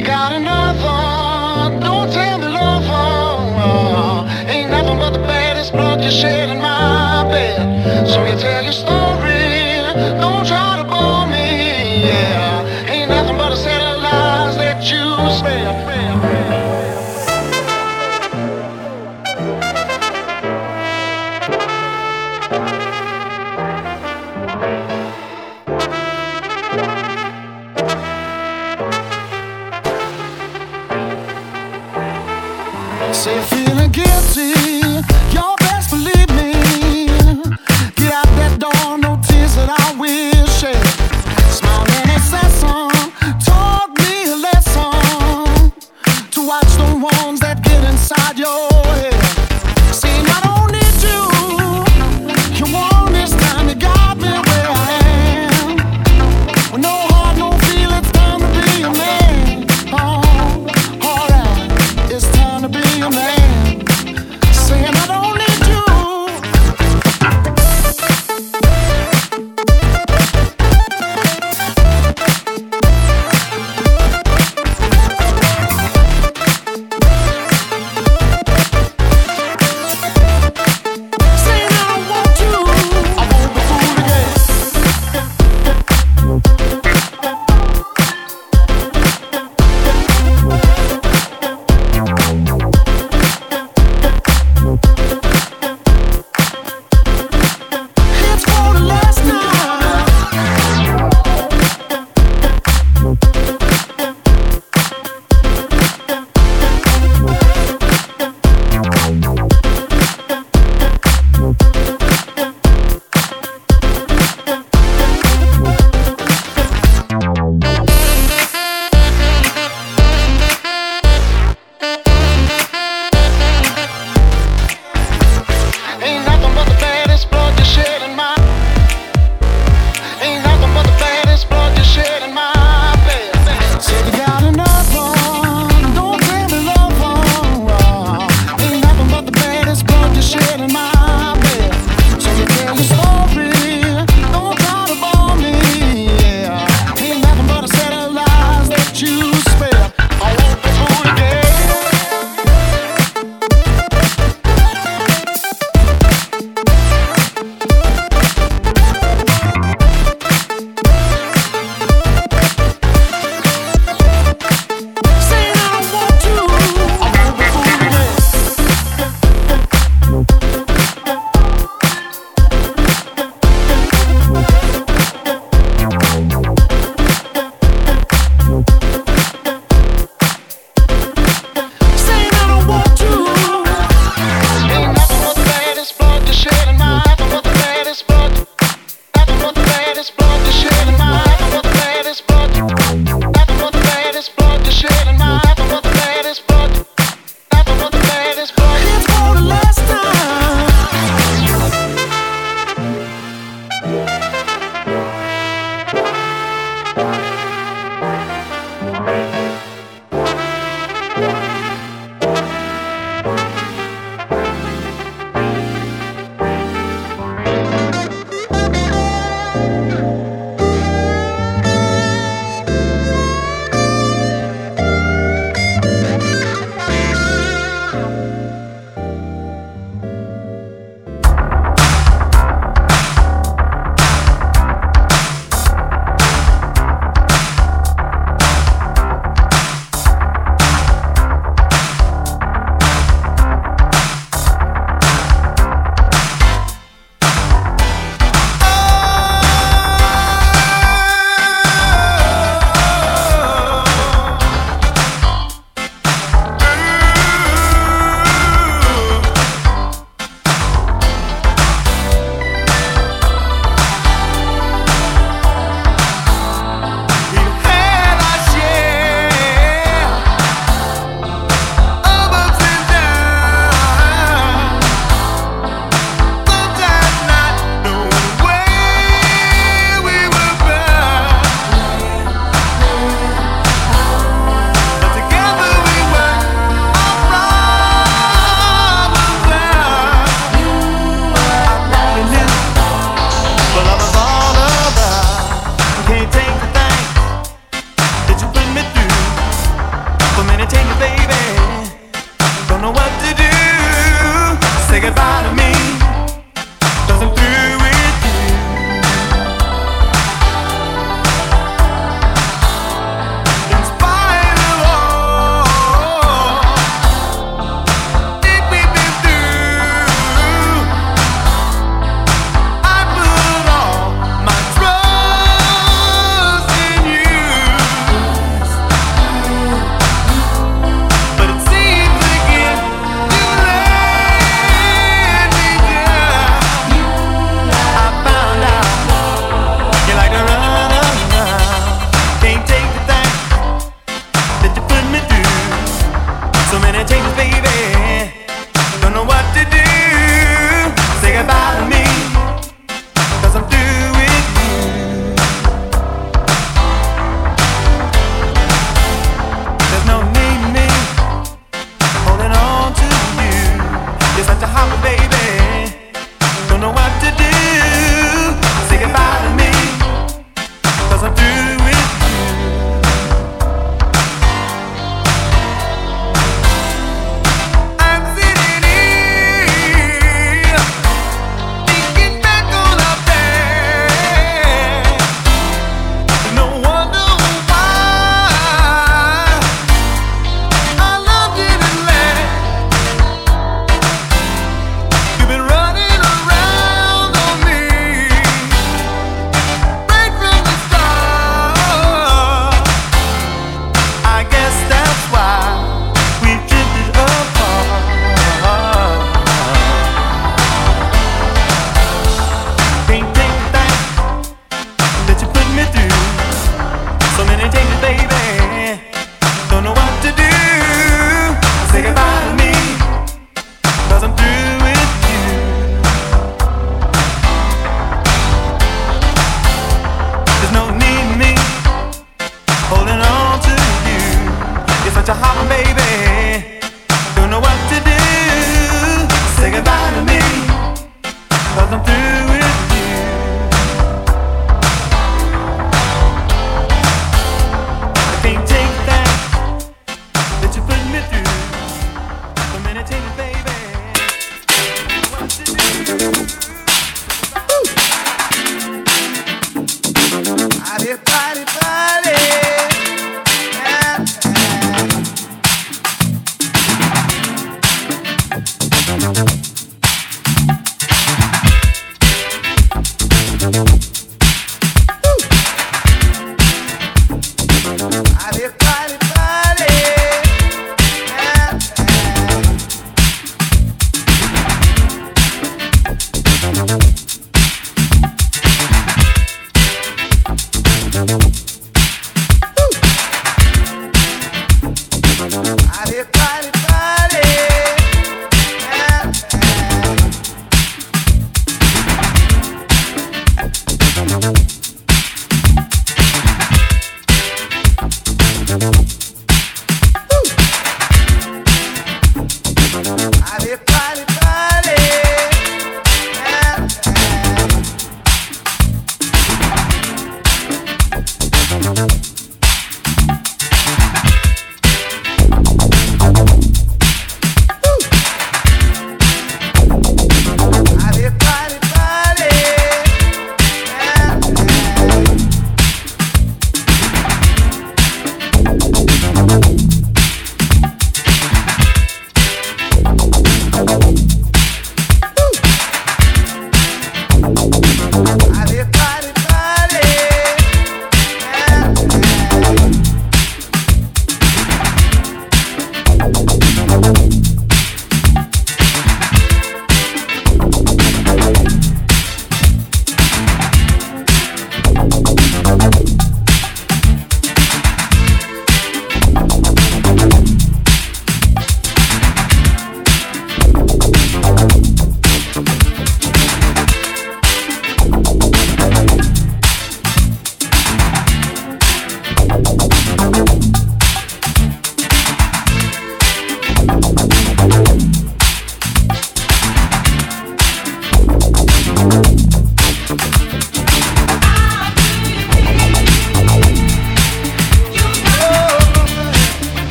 You got another,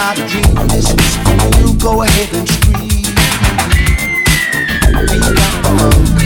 not a dream. You go ahead and scream. We got the hunger.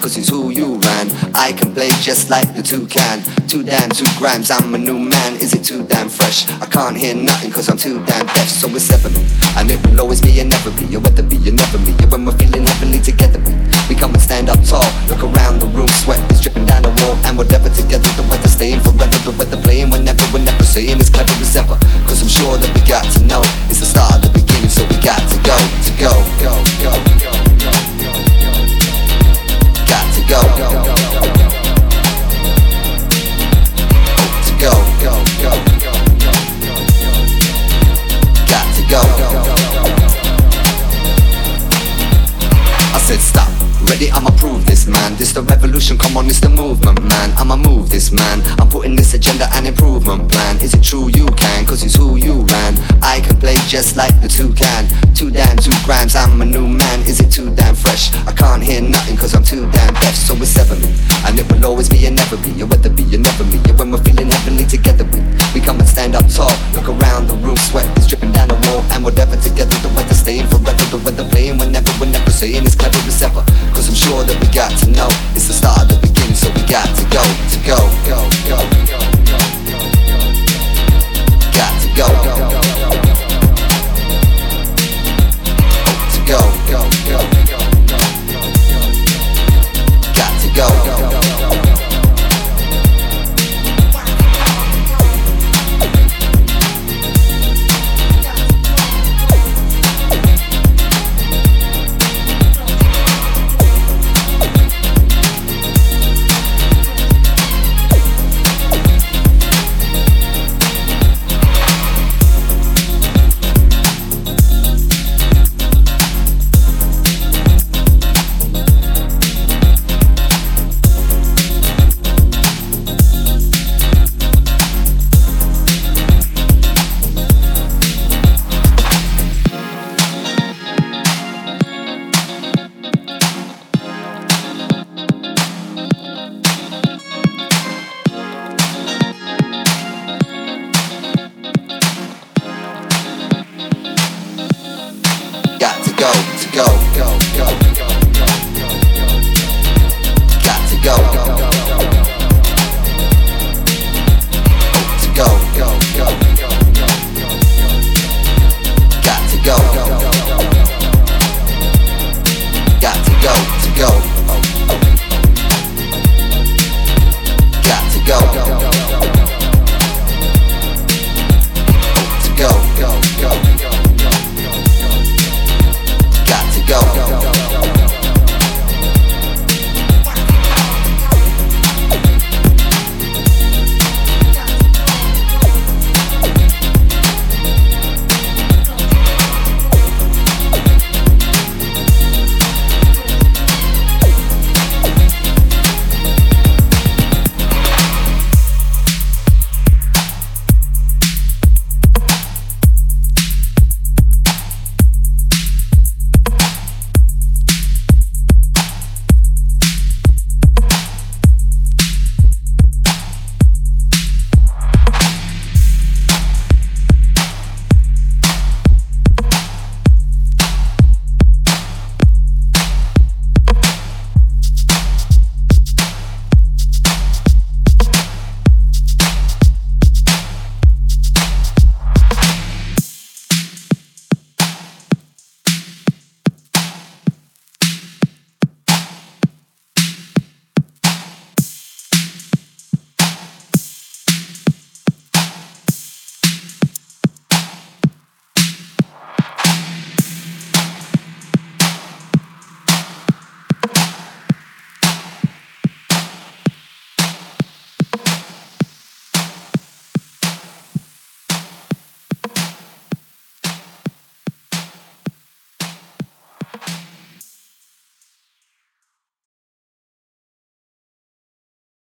Cause it's who you ran. I can play just like the two can. Two damn, two grams, I'm a new man. Is it too damn fresh? I can't hear nothing cause I'm too damn deaf. So it's seven. And it will always be and never be. You'll weather be, you never me. when we're feeling heavenly together, we, we come and stand up tall. Look around the room, sweat is dripping down the wall. And whatever together, the weather staying forever. The weather playing whenever, we're never saying it's clever as ever. Cause I'm sure that we got to know it's the start of the beginning, so we got to go, to go, go, come on, it's the movement, man. I'ma move this, man. I'm putting this agenda and improvement plan. Is it true you can? Cause it's who you ran. I can play just like the two can. Two damn two grams, I'm a new man. Is it too damn fresh? I can't hear nothing cause I'm too damn deaf, so it's seven. And it will always be and never be. You whether be you never me. You when we're feeling heavenly together, we, we come and stand up tall. Look around the room, sweat is dripping down the wall. And whatever together, the weather staying forever. The weather playing whenever, we're never saying it's clever as ever. Cause I'm sure that we got to know it's the start are the beginning, so we got to go, to go, go, go, go, go, go, got to go, go, go, to go, go, go, go, got to go. go.